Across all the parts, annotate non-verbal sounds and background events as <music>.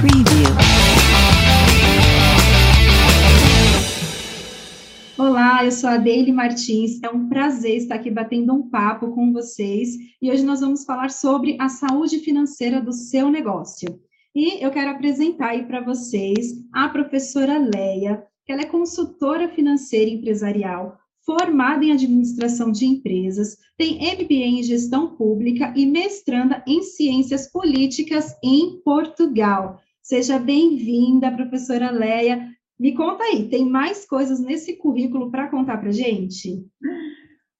Preview. Olá, eu sou a Deile Martins. É um prazer estar aqui batendo um papo com vocês e hoje nós vamos falar sobre a saúde financeira do seu negócio. E eu quero apresentar aí para vocês a professora Leia, que ela é consultora financeira empresarial, formada em administração de empresas, tem MBA em gestão pública e mestranda em ciências políticas em Portugal. Seja bem-vinda, professora Leia. Me conta aí, tem mais coisas nesse currículo para contar para gente?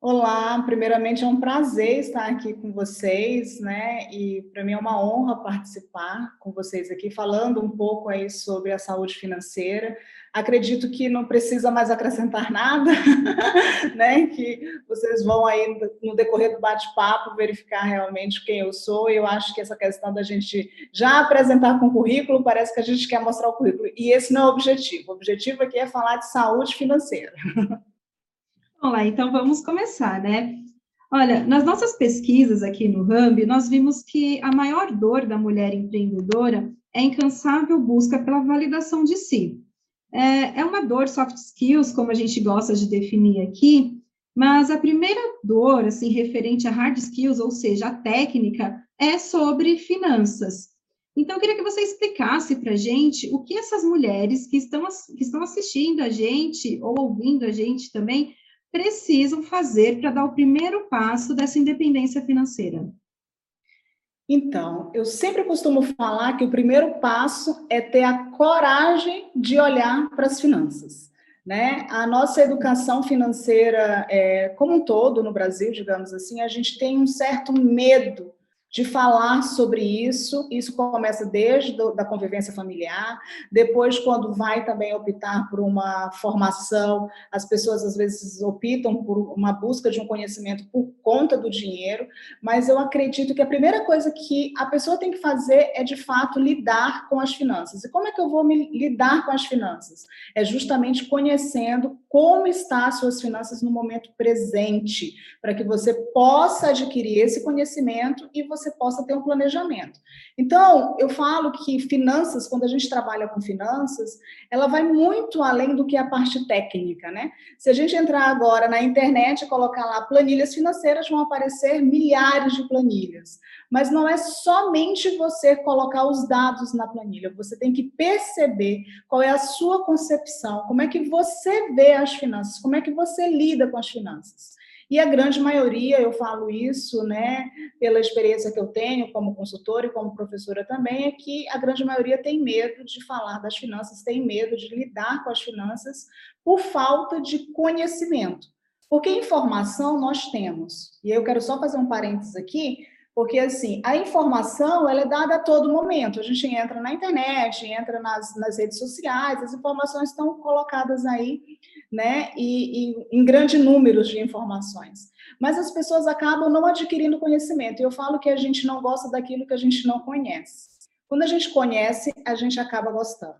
Olá, primeiramente é um prazer estar aqui com vocês, né? E para mim é uma honra participar com vocês aqui, falando um pouco aí sobre a saúde financeira. Acredito que não precisa mais acrescentar <laughs> nada, né? Que vocês vão aí no decorrer do bate-papo verificar realmente quem eu sou. Eu acho que essa questão da gente já apresentar com o currículo parece que a gente quer mostrar o currículo. E esse não é o objetivo. O objetivo aqui é falar de saúde financeira. <laughs> Vamos lá, então vamos começar, né? Olha, nas nossas pesquisas aqui no Rambi, nós vimos que a maior dor da mulher empreendedora é a incansável busca pela validação de si. É, é uma dor soft skills, como a gente gosta de definir aqui, mas a primeira dor, assim, referente a hard skills, ou seja, a técnica, é sobre finanças. Então, eu queria que você explicasse para a gente o que essas mulheres que estão, que estão assistindo a gente, ou ouvindo a gente também, precisam fazer para dar o primeiro passo dessa independência financeira? Então, eu sempre costumo falar que o primeiro passo é ter a coragem de olhar para as finanças. Né? A nossa educação financeira, é, como um todo no Brasil, digamos assim, a gente tem um certo medo de falar sobre isso. Isso começa desde do, da convivência familiar, depois, quando vai também optar por uma formação, as pessoas às vezes optam por uma busca de um conhecimento por conta do dinheiro, mas eu acredito que a primeira coisa que a pessoa tem que fazer é, de fato, lidar com as finanças. E como é que eu vou me lidar com as finanças? É justamente conhecendo como está as suas finanças no momento presente, para que você possa adquirir esse conhecimento e você você possa ter um planejamento. Então, eu falo que finanças, quando a gente trabalha com finanças, ela vai muito além do que a parte técnica, né? Se a gente entrar agora na internet e colocar lá planilhas financeiras, vão aparecer milhares de planilhas. Mas não é somente você colocar os dados na planilha, você tem que perceber qual é a sua concepção, como é que você vê as finanças, como é que você lida com as finanças. E a grande maioria, eu falo isso, né, pela experiência que eu tenho como consultora e como professora também, é que a grande maioria tem medo de falar das finanças, tem medo de lidar com as finanças por falta de conhecimento. Porque informação nós temos. E eu quero só fazer um parênteses aqui, porque assim, a informação ela é dada a todo momento. A gente entra na internet, entra nas, nas redes sociais, as informações estão colocadas aí né? E, e em grande número de informações. Mas as pessoas acabam não adquirindo conhecimento. E eu falo que a gente não gosta daquilo que a gente não conhece. Quando a gente conhece, a gente acaba gostando.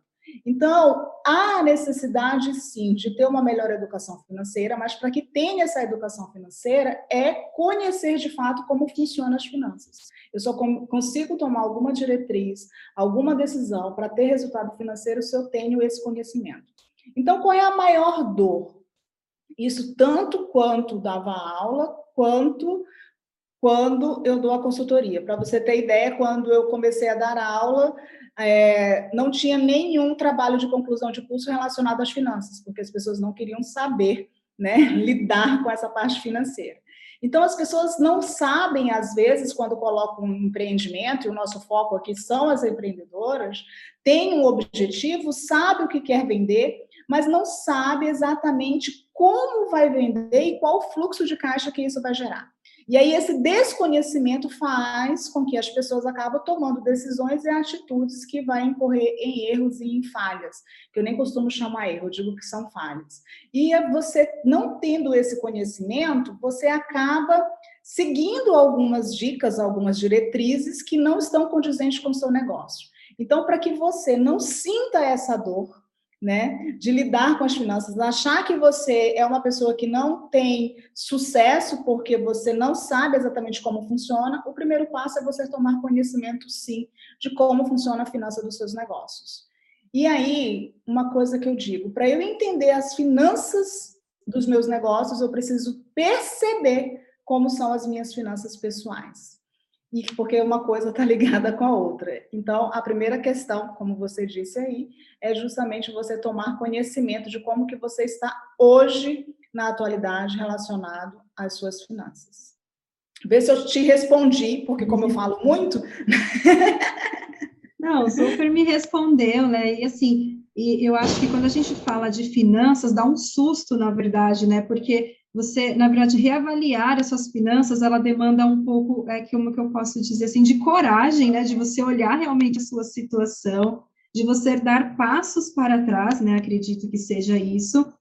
Então, há necessidade, sim, de ter uma melhor educação financeira, mas para que tenha essa educação financeira, é conhecer de fato como funcionam as finanças. Eu só consigo tomar alguma diretriz, alguma decisão para ter resultado financeiro se eu tenho esse conhecimento. Então, qual é a maior dor? Isso tanto quanto dava aula, quanto quando eu dou a consultoria. Para você ter ideia, quando eu comecei a dar aula, é, não tinha nenhum trabalho de conclusão de curso relacionado às finanças, porque as pessoas não queriam saber né, <laughs> lidar com essa parte financeira. Então, as pessoas não sabem, às vezes, quando colocam um empreendimento, e o nosso foco aqui são as empreendedoras, tem um objetivo, sabe o que quer vender, mas não sabe exatamente como vai vender e qual o fluxo de caixa que isso vai gerar. E aí esse desconhecimento faz com que as pessoas acabem tomando decisões e atitudes que vai incorrer em erros e em falhas, que eu nem costumo chamar erro, eu digo que são falhas. E você não tendo esse conhecimento, você acaba seguindo algumas dicas, algumas diretrizes que não estão condizentes com o seu negócio. Então, para que você não sinta essa dor, né, de lidar com as finanças, achar que você é uma pessoa que não tem sucesso porque você não sabe exatamente como funciona, o primeiro passo é você tomar conhecimento, sim, de como funciona a finança dos seus negócios. E aí, uma coisa que eu digo, para eu entender as finanças dos meus negócios, eu preciso perceber como são as minhas finanças pessoais e porque uma coisa está <laughs> ligada com a outra. Então, a primeira questão, como você disse aí, é justamente você tomar conhecimento de como que você está hoje na atualidade relacionado às suas finanças. Vê se eu te respondi, porque como eu falo muito. <laughs> Não, super me respondeu, né? E assim, e eu acho que quando a gente fala de finanças, dá um susto, na verdade, né? Porque você, na verdade, reavaliar as suas finanças, ela demanda um pouco, é, como que eu posso dizer assim, de coragem, né, de você olhar realmente a sua situação, de você dar passos para trás, né, acredito que seja isso,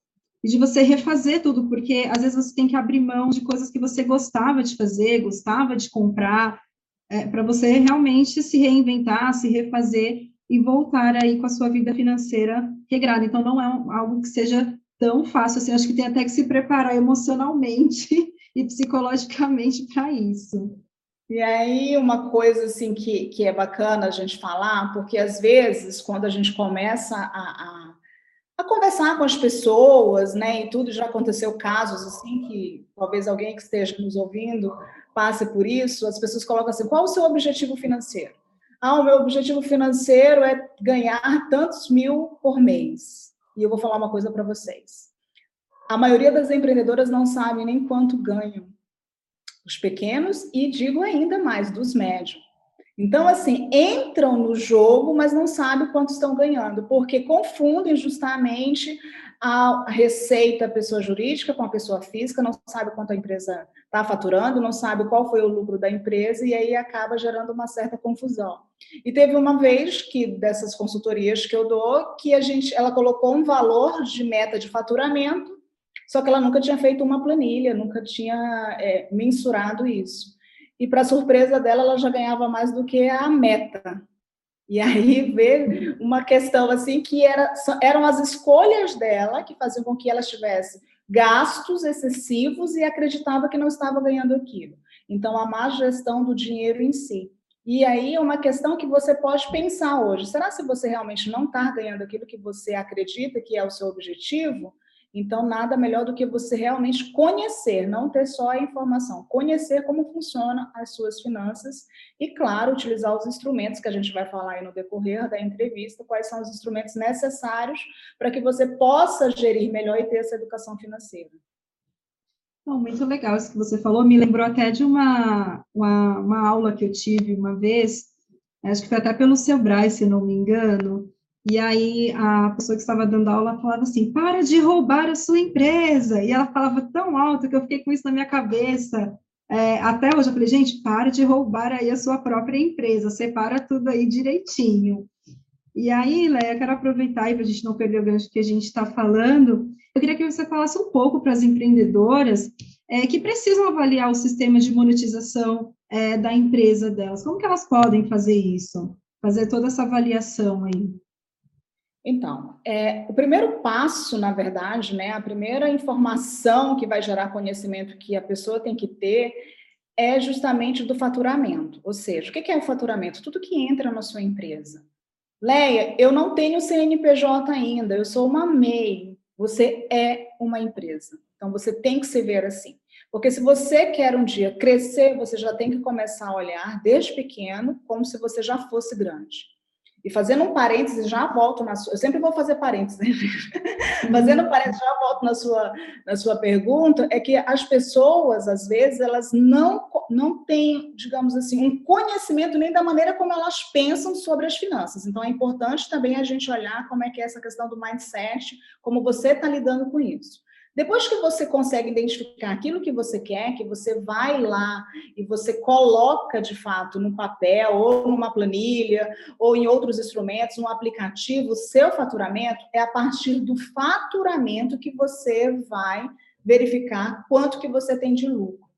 e de você refazer tudo, porque às vezes você tem que abrir mão de coisas que você gostava de fazer, gostava de comprar, é, para você realmente se reinventar, se refazer e voltar aí com a sua vida financeira regrada. Então, não é algo que seja tão fácil assim, acho que tem até que se preparar emocionalmente <laughs> e psicologicamente para isso. E aí, uma coisa assim que, que é bacana a gente falar, porque às vezes, quando a gente começa a, a, a conversar com as pessoas, né, e tudo já aconteceu casos assim que talvez alguém que esteja nos ouvindo passe por isso, as pessoas colocam assim: qual o seu objetivo financeiro? Ah, o meu objetivo financeiro é ganhar tantos mil por mês. E eu vou falar uma coisa para vocês. A maioria das empreendedoras não sabe nem quanto ganham. Os pequenos e digo ainda mais, dos médios. Então, assim, entram no jogo, mas não sabem quanto estão ganhando, porque confundem justamente a receita pessoa jurídica com a pessoa física, não sabe quanto a empresa está faturando, não sabe qual foi o lucro da empresa e aí acaba gerando uma certa confusão. E teve uma vez que dessas consultorias que eu dou que a gente, ela colocou um valor de meta de faturamento, só que ela nunca tinha feito uma planilha, nunca tinha é, mensurado isso. E para surpresa dela, ela já ganhava mais do que a meta. E aí veio uma questão assim que era, eram as escolhas dela que faziam com que ela tivesse gastos excessivos e acreditava que não estava ganhando aquilo. Então, a má gestão do dinheiro em si. E aí é uma questão que você pode pensar hoje. Será se você realmente não está ganhando aquilo que você acredita que é o seu objetivo? Então, nada melhor do que você realmente conhecer, não ter só a informação, conhecer como funciona as suas finanças e, claro, utilizar os instrumentos que a gente vai falar aí no decorrer da entrevista, quais são os instrumentos necessários para que você possa gerir melhor e ter essa educação financeira. Bom, muito legal isso que você falou, me lembrou até de uma, uma, uma aula que eu tive uma vez, acho que foi até pelo seu Braz, se não me engano, e aí a pessoa que estava dando aula falava assim: para de roubar a sua empresa. E ela falava tão alto que eu fiquei com isso na minha cabeça. É, até hoje eu falei, gente, para de roubar aí a sua própria empresa, separa tudo aí direitinho. E aí, eu quero aproveitar aí para a gente não perder o gancho que a gente está falando. Eu queria que você falasse um pouco para as empreendedoras é, que precisam avaliar o sistema de monetização é, da empresa delas. Como que elas podem fazer isso? Fazer toda essa avaliação aí. Então, é, o primeiro passo, na verdade, né, a primeira informação que vai gerar conhecimento que a pessoa tem que ter é justamente do faturamento. Ou seja, o que é o faturamento? Tudo que entra na sua empresa. Leia, eu não tenho CNPJ ainda, eu sou uma MEI. Você é uma empresa. Então, você tem que se ver assim. Porque se você quer um dia crescer, você já tem que começar a olhar desde pequeno como se você já fosse grande. E fazendo um parênteses, já volto na sua. Eu sempre vou fazer parênteses, né? <laughs> fazendo parênteses, já volto na sua, na sua pergunta, é que as pessoas, às vezes, elas não, não têm, digamos assim, um conhecimento nem da maneira como elas pensam sobre as finanças. Então, é importante também a gente olhar como é que é essa questão do mindset, como você está lidando com isso. Depois que você consegue identificar aquilo que você quer, que você vai lá e você coloca de fato no papel ou numa planilha ou em outros instrumentos, um aplicativo, seu faturamento é a partir do faturamento que você vai verificar quanto que você tem de lucro.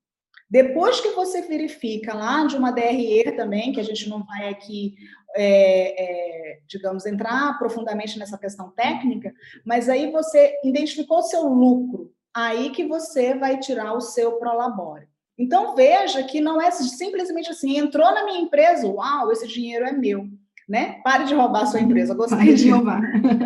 Depois que você verifica lá de uma DRE também, que a gente não vai aqui é, é, digamos, entrar profundamente nessa questão técnica, mas aí você identificou o seu lucro, aí que você vai tirar o seu prolabore. Então veja que não é simplesmente assim, entrou na minha empresa, uau, esse dinheiro é meu né? Pare de roubar a sua empresa. Gostei Pare de roubar.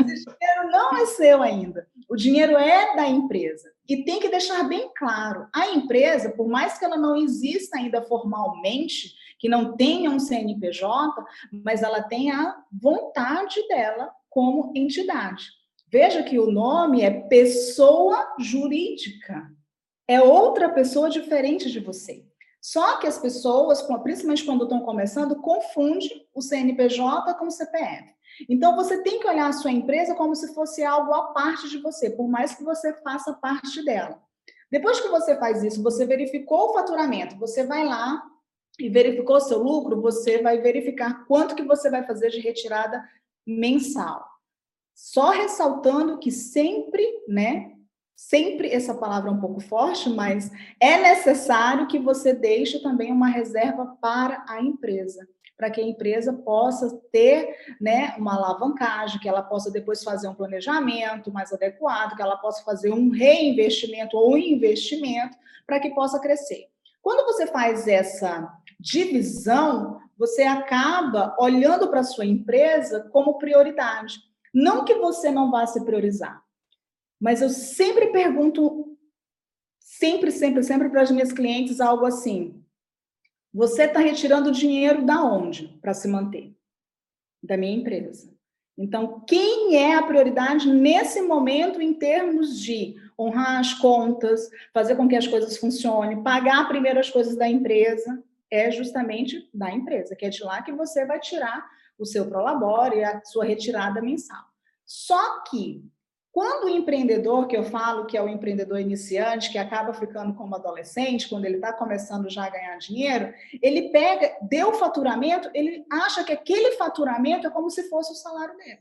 Esse dinheiro não é seu ainda. O dinheiro é da empresa. E tem que deixar bem claro: a empresa, por mais que ela não exista ainda formalmente, que não tenha um CNPJ, mas ela tem a vontade dela como entidade. Veja que o nome é pessoa jurídica. É outra pessoa diferente de você. Só que as pessoas, principalmente quando estão começando, confundem o CNPJ com o CPF. Então, você tem que olhar a sua empresa como se fosse algo à parte de você, por mais que você faça parte dela. Depois que você faz isso, você verificou o faturamento, você vai lá e verificou seu lucro, você vai verificar quanto que você vai fazer de retirada mensal. Só ressaltando que sempre, né, sempre essa palavra é um pouco forte, mas é necessário que você deixe também uma reserva para a empresa, para que a empresa possa ter né, uma alavancagem, que ela possa depois fazer um planejamento mais adequado, que ela possa fazer um reinvestimento ou investimento para que possa crescer. Quando você faz essa divisão, você acaba olhando para a sua empresa como prioridade. Não que você não vá se priorizar, mas eu sempre pergunto, sempre, sempre, sempre para as minhas clientes algo assim: você está retirando dinheiro da onde para se manter? Da minha empresa. Então, quem é a prioridade nesse momento em termos de honrar as contas, fazer com que as coisas funcionem, pagar primeiro as coisas da empresa? É justamente da empresa, que é de lá que você vai tirar o seu prolabore a sua retirada mensal. Só que quando o empreendedor, que eu falo que é o empreendedor iniciante, que acaba ficando como adolescente, quando ele está começando já a ganhar dinheiro, ele pega, deu faturamento, ele acha que aquele faturamento é como se fosse o salário dele.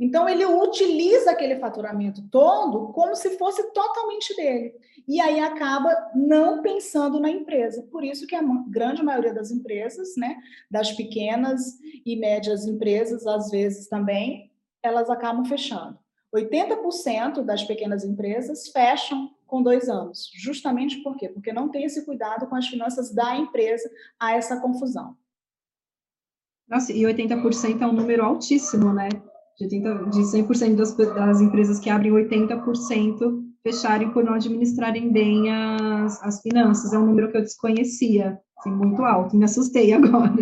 Então, ele utiliza aquele faturamento todo como se fosse totalmente dele. E aí acaba não pensando na empresa. Por isso que a grande maioria das empresas, né, das pequenas e médias empresas, às vezes também, elas acabam fechando. 80% das pequenas empresas fecham com dois anos. Justamente por quê? Porque não tem esse cuidado com as finanças da empresa a essa confusão. Nossa, e 80% é um número altíssimo, né? De, 80, de 100% das, das empresas que abrem 80% fecharem por não administrarem bem as, as finanças. É um número que eu desconhecia, assim, muito alto, me assustei <laughs> agora.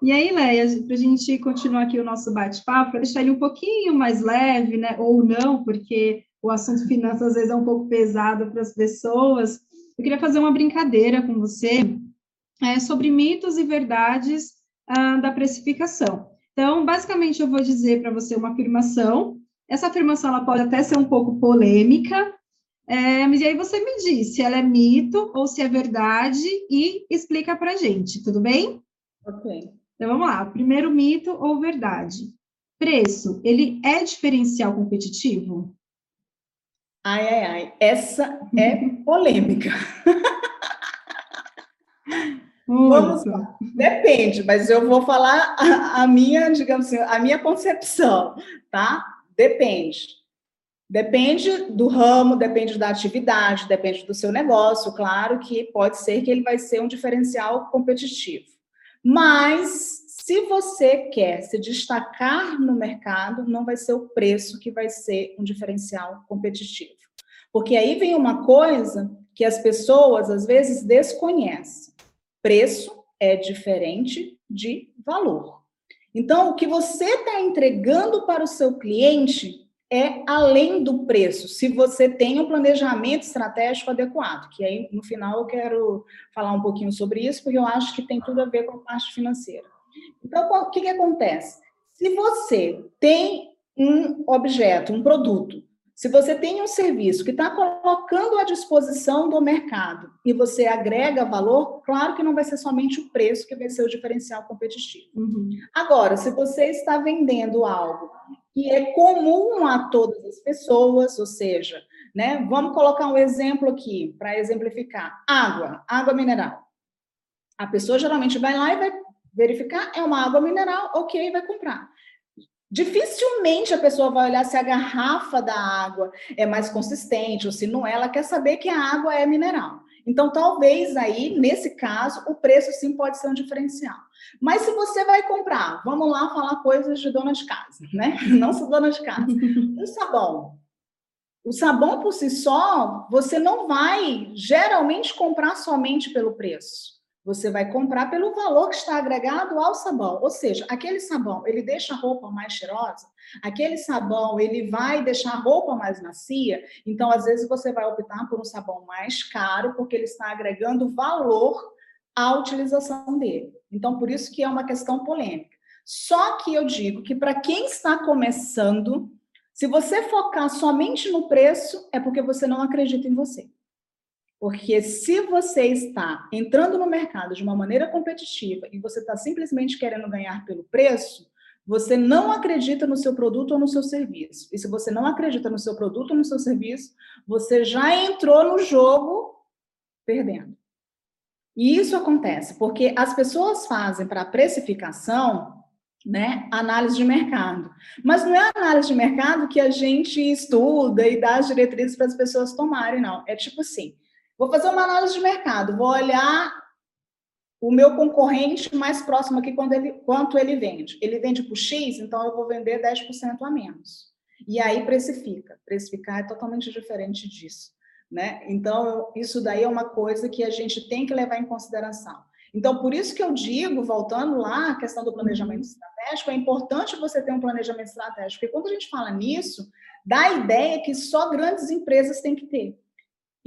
E aí, Leia, para a gente continuar aqui o nosso bate-papo, para deixar ele um pouquinho mais leve, né, ou não, porque o assunto finanças às vezes é um pouco pesado para as pessoas, eu queria fazer uma brincadeira com você é, sobre mitos e verdades ah, da precificação. Então, basicamente, eu vou dizer para você uma afirmação. Essa afirmação ela pode até ser um pouco polêmica, é, mas aí você me diz se ela é mito ou se é verdade e explica para a gente, tudo bem? Ok. Então vamos lá, primeiro mito ou verdade? Preço, ele é diferencial competitivo? Ai, ai, ai, essa é <laughs> polêmica. <laughs> Vamos lá. Depende, mas eu vou falar a, a, minha, digamos assim, a minha concepção, tá? Depende. Depende do ramo, depende da atividade, depende do seu negócio. Claro que pode ser que ele vai ser um diferencial competitivo. Mas se você quer se destacar no mercado, não vai ser o preço que vai ser um diferencial competitivo. Porque aí vem uma coisa que as pessoas às vezes desconhecem. Preço é diferente de valor. Então, o que você está entregando para o seu cliente é além do preço, se você tem um planejamento estratégico adequado, que aí no final eu quero falar um pouquinho sobre isso, porque eu acho que tem tudo a ver com a parte financeira. Então, o que, que acontece? Se você tem um objeto, um produto, se você tem um serviço que está colocando à disposição do mercado e você agrega valor, claro que não vai ser somente o preço que vai ser o diferencial competitivo. Uhum. Agora, se você está vendendo algo que é comum a todas as pessoas, ou seja, né, vamos colocar um exemplo aqui para exemplificar: água, água mineral. A pessoa geralmente vai lá e vai verificar, é uma água mineral, ok, vai comprar. Dificilmente a pessoa vai olhar se a garrafa da água é mais consistente ou se não é, ela quer saber que a água é mineral. Então, talvez aí, nesse caso, o preço sim pode ser um diferencial. Mas se você vai comprar, vamos lá falar coisas de dona de casa, né? <laughs> Não sou dona de casa. <laughs> Um sabão. O sabão por si só, você não vai geralmente comprar somente pelo preço. Você vai comprar pelo valor que está agregado ao sabão. Ou seja, aquele sabão, ele deixa a roupa mais cheirosa, aquele sabão, ele vai deixar a roupa mais macia. Então, às vezes, você vai optar por um sabão mais caro, porque ele está agregando valor à utilização dele. Então, por isso que é uma questão polêmica. Só que eu digo que para quem está começando, se você focar somente no preço, é porque você não acredita em você. Porque se você está entrando no mercado de uma maneira competitiva e você está simplesmente querendo ganhar pelo preço, você não acredita no seu produto ou no seu serviço. E se você não acredita no seu produto ou no seu serviço, você já entrou no jogo perdendo. E isso acontece porque as pessoas fazem para precificação, né, análise de mercado. Mas não é análise de mercado que a gente estuda e dá as diretrizes para as pessoas tomarem, não. É tipo assim, Vou fazer uma análise de mercado, vou olhar o meu concorrente mais próximo aqui quando ele, quanto ele vende. Ele vende por X, então eu vou vender 10% a menos. E aí precifica. Precificar é totalmente diferente disso. Né? Então, isso daí é uma coisa que a gente tem que levar em consideração. Então, por isso que eu digo, voltando lá, a questão do planejamento uhum. estratégico, é importante você ter um planejamento estratégico, porque quando a gente fala nisso, dá a ideia que só grandes empresas têm que ter.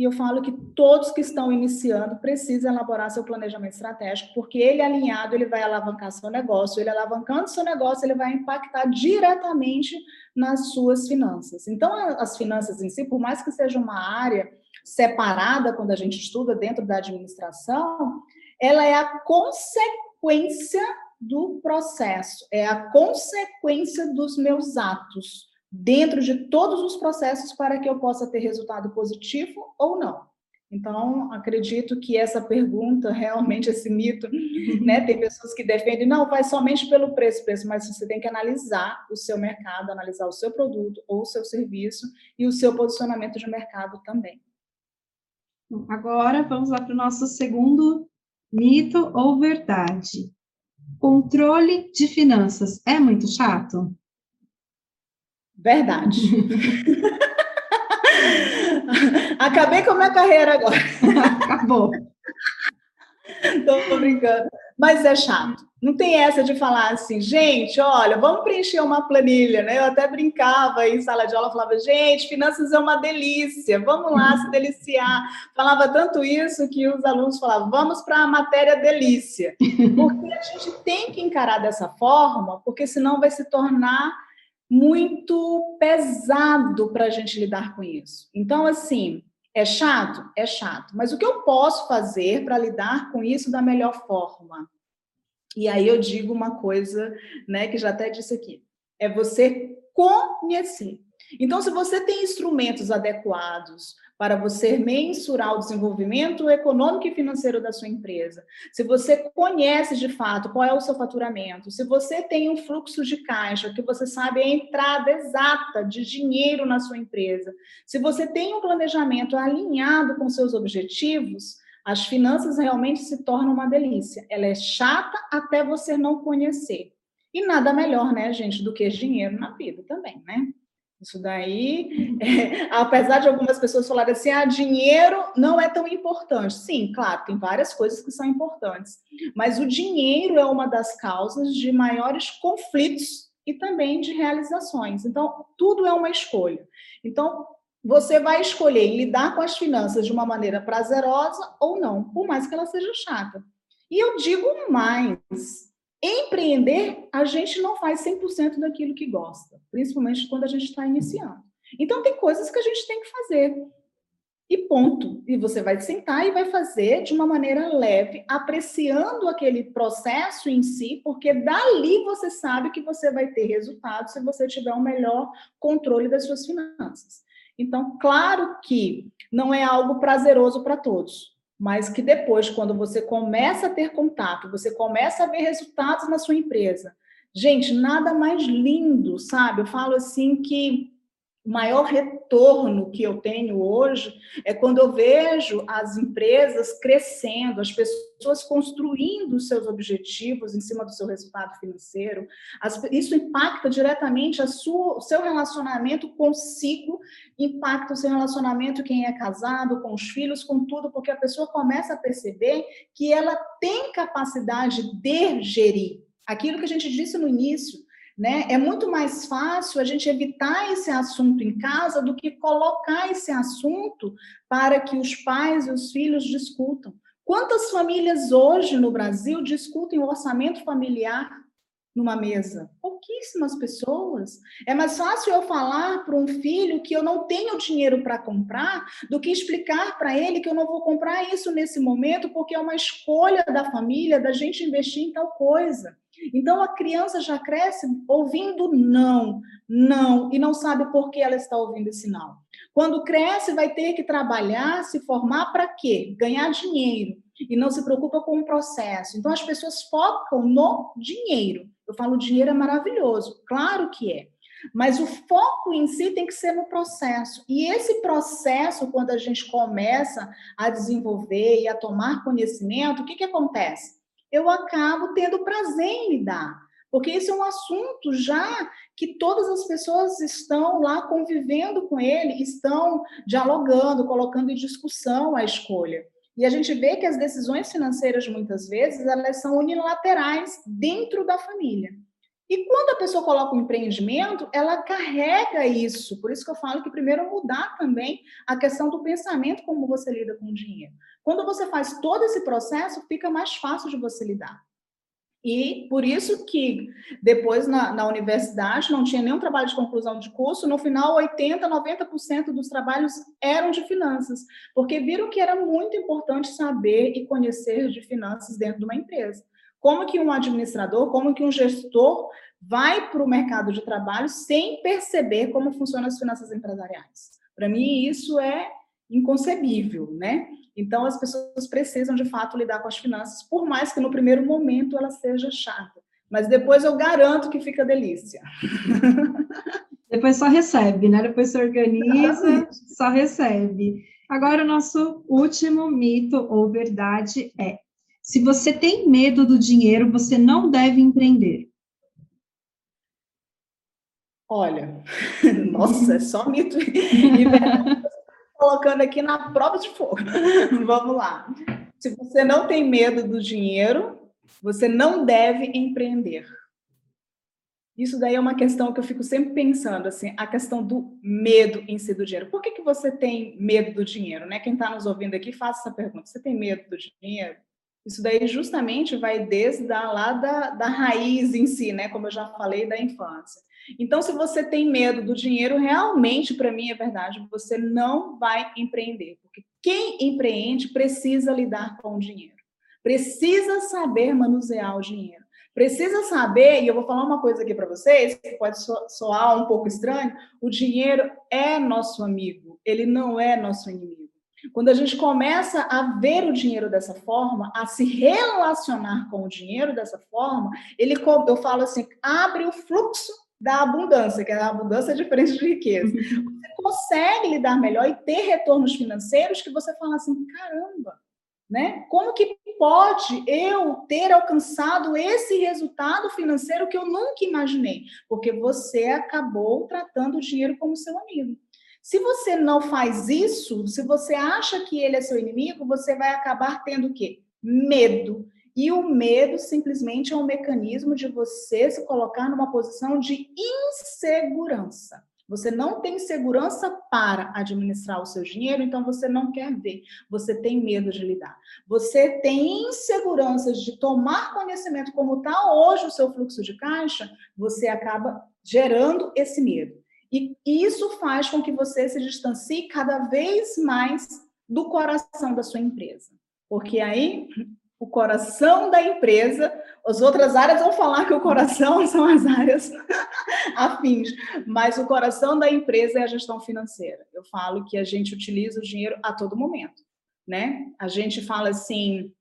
E eu falo que todos que estão iniciando precisam elaborar seu planejamento estratégico, porque ele alinhado, ele vai alavancar seu negócio, ele alavancando seu negócio, ele vai impactar diretamente nas suas finanças. Então, as finanças em si, por mais que seja uma área separada quando a gente estuda dentro da administração, ela é a consequência do processo, é a consequência dos meus atos dentro de todos os processos para que eu possa ter resultado positivo ou não. Então, acredito que essa pergunta, <laughs> realmente, esse mito, né? Tem pessoas que defendem, não, vai somente pelo preço, preço, mas você tem que analisar o seu mercado, analisar o seu produto ou o seu serviço e o seu posicionamento de mercado também. Agora, vamos lá para o nosso segundo mito ou verdade. Controle de finanças é muito chato? Verdade. <laughs> Acabei com a minha carreira agora. <laughs> Acabou. Estou brincando. Mas é chato. Não tem essa de falar assim, gente, olha, vamos preencher uma planilha, né? Eu até brincava em sala de aula, falava, gente, finanças é uma delícia, vamos lá se deliciar. Falava tanto isso que os alunos falavam, vamos para a matéria delícia. Porque a gente tem que encarar dessa forma, porque senão vai se tornar muito pesado para a gente lidar com isso. Então, assim, é chato? É chato. Mas o que eu posso fazer para lidar com isso da melhor forma? E aí eu digo uma coisa, né, que já até disse aqui, é você conhecer. Então, se você tem instrumentos adequados para você mensurar o desenvolvimento econômico e financeiro da sua empresa, se você conhece de fato qual é o seu faturamento, se você tem um fluxo de caixa, que você sabe a entrada exata de dinheiro na sua empresa, se você tem um planejamento alinhado com seus objetivos, as finanças realmente se tornam uma delícia. Ela é chata até você não conhecer. E nada melhor, né, gente, do que dinheiro na vida também, né? Isso daí, é, <laughs> apesar de algumas pessoas falarem assim, ah, dinheiro não é tão importante. Sim, claro, tem várias coisas que são importantes, mas o dinheiro é uma das causas de maiores conflitos e também de realizações. Então, tudo é uma escolha. Então, você vai escolher lidar com as finanças de uma maneira prazerosa ou não, por mais que ela seja chata. E eu digo mais, Empreender, a gente não faz 100% daquilo que gosta, principalmente quando a gente está iniciando. Então, tem coisas que a gente tem que fazer. E ponto. E você vai sentar e vai fazer de uma maneira leve, apreciando aquele processo em si, porque dali você sabe que você vai ter resultado se você tiver um melhor controle das suas finanças. Então, claro que não é algo prazeroso para todos mas que depois, quando você começa a ter contato, você começa a ver resultados na sua empresa. Gente, nada mais lindo, sabe? Eu falo assim que o maior retorno que eu tenho hoje é quando eu vejo as empresas crescendo, as pessoas construindo seus objetivos em cima do seu resultado financeiro. isso impacta diretamente sua, o seu relacionamento consigo, impacta o seu relacionamento quem é casado, com os filhos, com tudo, porque a pessoa começa a perceber que ela tem capacidade de gerir. Aquilo que a gente disse no início, né? É muito mais fácil a gente evitar esse assunto em casa do que colocar esse assunto para que os pais e os filhos discutam. Quantas famílias hoje no Brasil discutem o orçamento familiar numa mesa? Pouquíssimas pessoas. É mais fácil eu falar para um filho que eu não tenho dinheiro para comprar do que explicar para ele que eu não vou comprar isso nesse momento porque é uma escolha da família da gente investir em tal coisa. Então a criança já cresce ouvindo não, não, e não sabe por que ela está ouvindo esse não. Quando cresce, vai ter que trabalhar, se formar para quê? Ganhar dinheiro. E não se preocupa com o processo. Então as pessoas focam no dinheiro. Eu falo, dinheiro é maravilhoso, claro que é. Mas o foco em si tem que ser no processo. E esse processo, quando a gente começa a desenvolver e a tomar conhecimento, o que, que acontece? eu acabo tendo prazer em lidar. Porque esse é um assunto já que todas as pessoas estão lá convivendo com ele, estão dialogando, colocando em discussão a escolha. E a gente vê que as decisões financeiras, muitas vezes, elas são unilaterais dentro da família. E quando a pessoa coloca um empreendimento, ela carrega isso. Por isso que eu falo que primeiro mudar também a questão do pensamento como você lida com o dinheiro. Quando você faz todo esse processo, fica mais fácil de você lidar. E por isso que depois na, na, universidade não tinha nenhum trabalho de conclusão de curso, no final 80, 90% dos trabalhos eram de finanças, porque viram que era muito importante saber e conhecer de finanças dentro de uma empresa. Como que um administrador, como que um gestor vai para o mercado de trabalho sem perceber como funcionam as finanças empresariais? Para mim isso é inconcebível, né? Então, as pessoas precisam, de fato, lidar com as finanças, por mais que no primeiro momento ela seja chata. Mas depois eu garanto que fica delícia. <laughs> Depois só recebe, né? Depois se organiza, só recebe. Agora, o nosso último mito ou verdade é: se você tem medo do dinheiro, você não deve empreender. Olha, <laughs> nossa, é só mito e verdade colocando aqui na prova de fogo. <laughs> Vamos lá. Se você não tem medo do dinheiro, você não deve empreender. Isso daí é uma questão que eu fico sempre pensando, assim, a questão do medo em si do dinheiro. Por que, que você tem medo do dinheiro, né? Quem está nos ouvindo aqui, faça essa pergunta. Você tem medo do dinheiro? Isso daí justamente vai desde lá da, da raiz em si, né? Como eu já falei, da infância. Então, se você tem medo do dinheiro, realmente, para mim, é verdade, você não vai empreender. Porque quem empreende precisa lidar com o dinheiro. Precisa saber manusear o dinheiro. Precisa saber, e eu vou falar uma coisa aqui para vocês, que pode soar um pouco estranho: o dinheiro é nosso amigo, ele não é nosso inimigo. Quando a gente começa a ver o dinheiro dessa forma, a se relacionar com o dinheiro dessa forma, ele, eu falo assim, abre o fluxo da abundância, que a abundância é diferente de riqueza. <laughs> Você consegue lidar melhor e ter retornos financeiros que você fala assim, caramba, né? Como que pode eu ter alcançado esse resultado financeiro que eu nunca imaginei? Porque você acabou tratando o dinheiro como seu amigo. Se você não faz isso, se você acha que ele é seu inimigo, você vai acabar tendo o quê? Medo. E o medo simplesmente é um mecanismo de você se colocar numa posição de insegurança. Você não tem segurança para administrar o seu dinheiro, então você não quer ver. Você tem medo de lidar. Você tem inseguranças de tomar conhecimento como está hoje o seu fluxo de caixa, você acaba gerando esse medo. E isso faz com que você se distancie cada vez mais do coração da sua empresa. Porque aí o coração da empresa. As outras áreas vão falar que o coração <laughs> são as áreas afins, mas o coração da empresa é a gestão financeira. Eu falo que a gente utiliza o dinheiro a todo momento. né? A gente fala assim,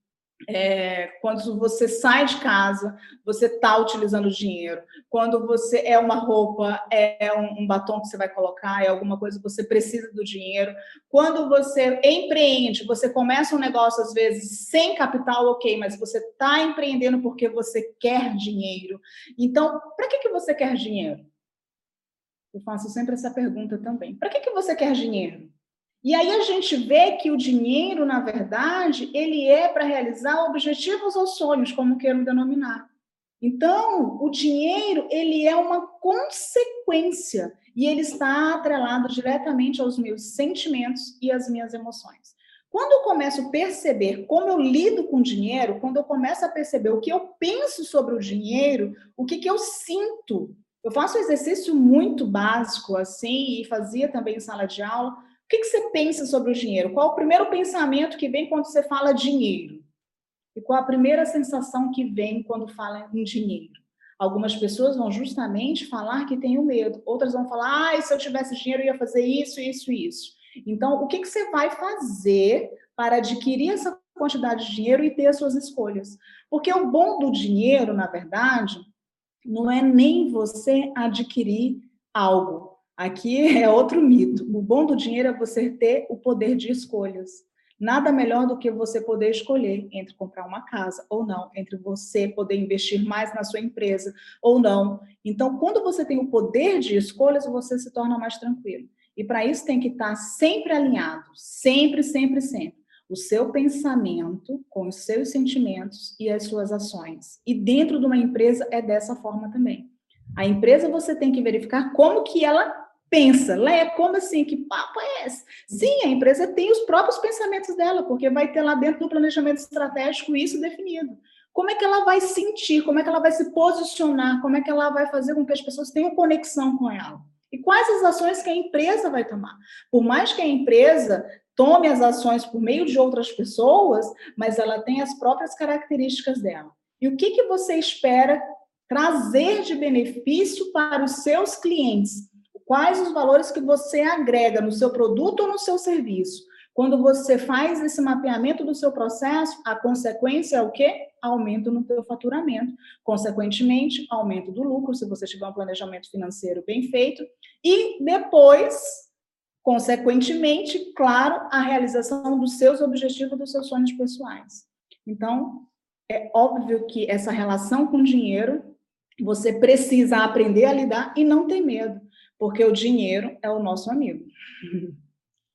é, quando você sai de casa, você está utilizando dinheiro. Quando você é uma roupa, é um, um, batom que você vai colocar, é alguma coisa você precisa do dinheiro. Quando você empreende, você começa um negócio às vezes sem capital, ok, mas você está empreendendo porque você quer dinheiro. Então, para que, que você quer dinheiro? Eu faço sempre essa pergunta também. Para que, que você quer dinheiro? E aí a gente vê que o dinheiro, na verdade, ele é para realizar objetivos ou sonhos, como queiram denominar. Então, o dinheiro, ele é uma consequência e ele está atrelado diretamente aos meus sentimentos e às minhas emoções. Quando eu começo a perceber como eu lido com o dinheiro, quando eu começo a perceber o que eu penso sobre o dinheiro, o que, que eu sinto, eu faço um exercício muito básico assim e fazia também em sala de aula que, que você pensa sobre o dinheiro? Qual o primeiro pensamento que vem quando você fala dinheiro? E qual a primeira sensação que vem quando fala em dinheiro? Algumas pessoas vão justamente falar que tem o medo, outras vão falar, ah, se eu tivesse dinheiro eu ia fazer isso, isso, isso. Então, o que, que você vai fazer para adquirir essa quantidade de dinheiro e ter as suas escolhas? Porque o bom do dinheiro, na verdade, não é nem você adquirir algo, Aqui é outro mito. O bom do dinheiro é você ter o poder de escolhas. Nada melhor do que você poder escolher entre comprar uma casa ou não, entre você poder investir mais na sua empresa ou não. Então, quando você tem o poder de escolhas, você se torna mais tranquilo. E para isso tem que estar sempre alinhado, sempre, sempre, sempre. O seu pensamento com os seus sentimentos e as suas ações. E dentro de uma empresa é dessa forma também. A empresa você tem que verificar como que ela pensa, Lé, como assim? Que papo é esse? Sim, a empresa tem os próprios pensamentos dela, porque vai ter lá dentro do planejamento estratégico isso definido. Como é que ela vai sentir? Como é que ela vai se posicionar? Como é que ela vai fazer com que as pessoas tenham conexão com ela? E quais as ações que a empresa vai tomar? Por mais que a empresa tome as ações por meio de outras pessoas, mas ela tem as próprias características dela. E o que, que você espera trazer de benefício para os seus clientes? Quais os valores que você agrega no seu produto ou no seu serviço? Quando você faz esse mapeamento do seu processo, a consequência é o quê? Aumento no seu faturamento. Consequentemente, aumento do lucro, se você tiver um planejamento financeiro bem feito. E depois, consequentemente, claro, a realização dos seus objetivos, dos seus sonhos pessoais. Então, é óbvio que essa relação com o dinheiro, você precisa aprender a lidar e não ter medo porque o dinheiro é o nosso amigo. <laughs>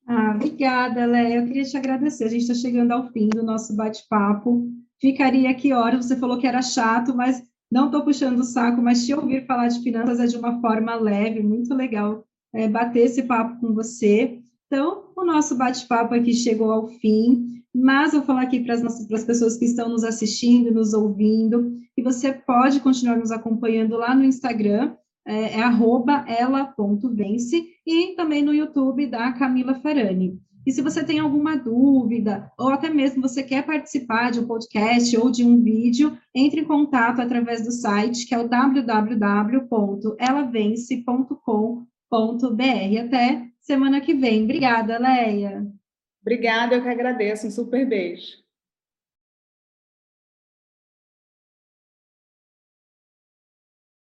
Ah, obrigada, Léa. Eu queria te agradecer. A gente está chegando ao fim do nosso bate-papo. Ficaria aqui horas. Você falou que era chato, mas não estou puxando o saco, mas te ouvir falar de finanças é de uma forma leve, muito legal é, bater esse papo com você. Então, o nosso bate-papo aqui chegou ao fim, mas vou falar aqui para as pessoas que estão nos assistindo, nos ouvindo, e você pode continuar nos acompanhando lá no Instagram, é, é ela.vence e também no YouTube da Camila Farani. E se você tem alguma dúvida, ou até mesmo você quer participar de um podcast ou de um vídeo, entre em contato através do site, que é o www.elavence.com.br. Até semana que vem. Obrigada, Leia. Obrigada, eu que agradeço. Um super beijo.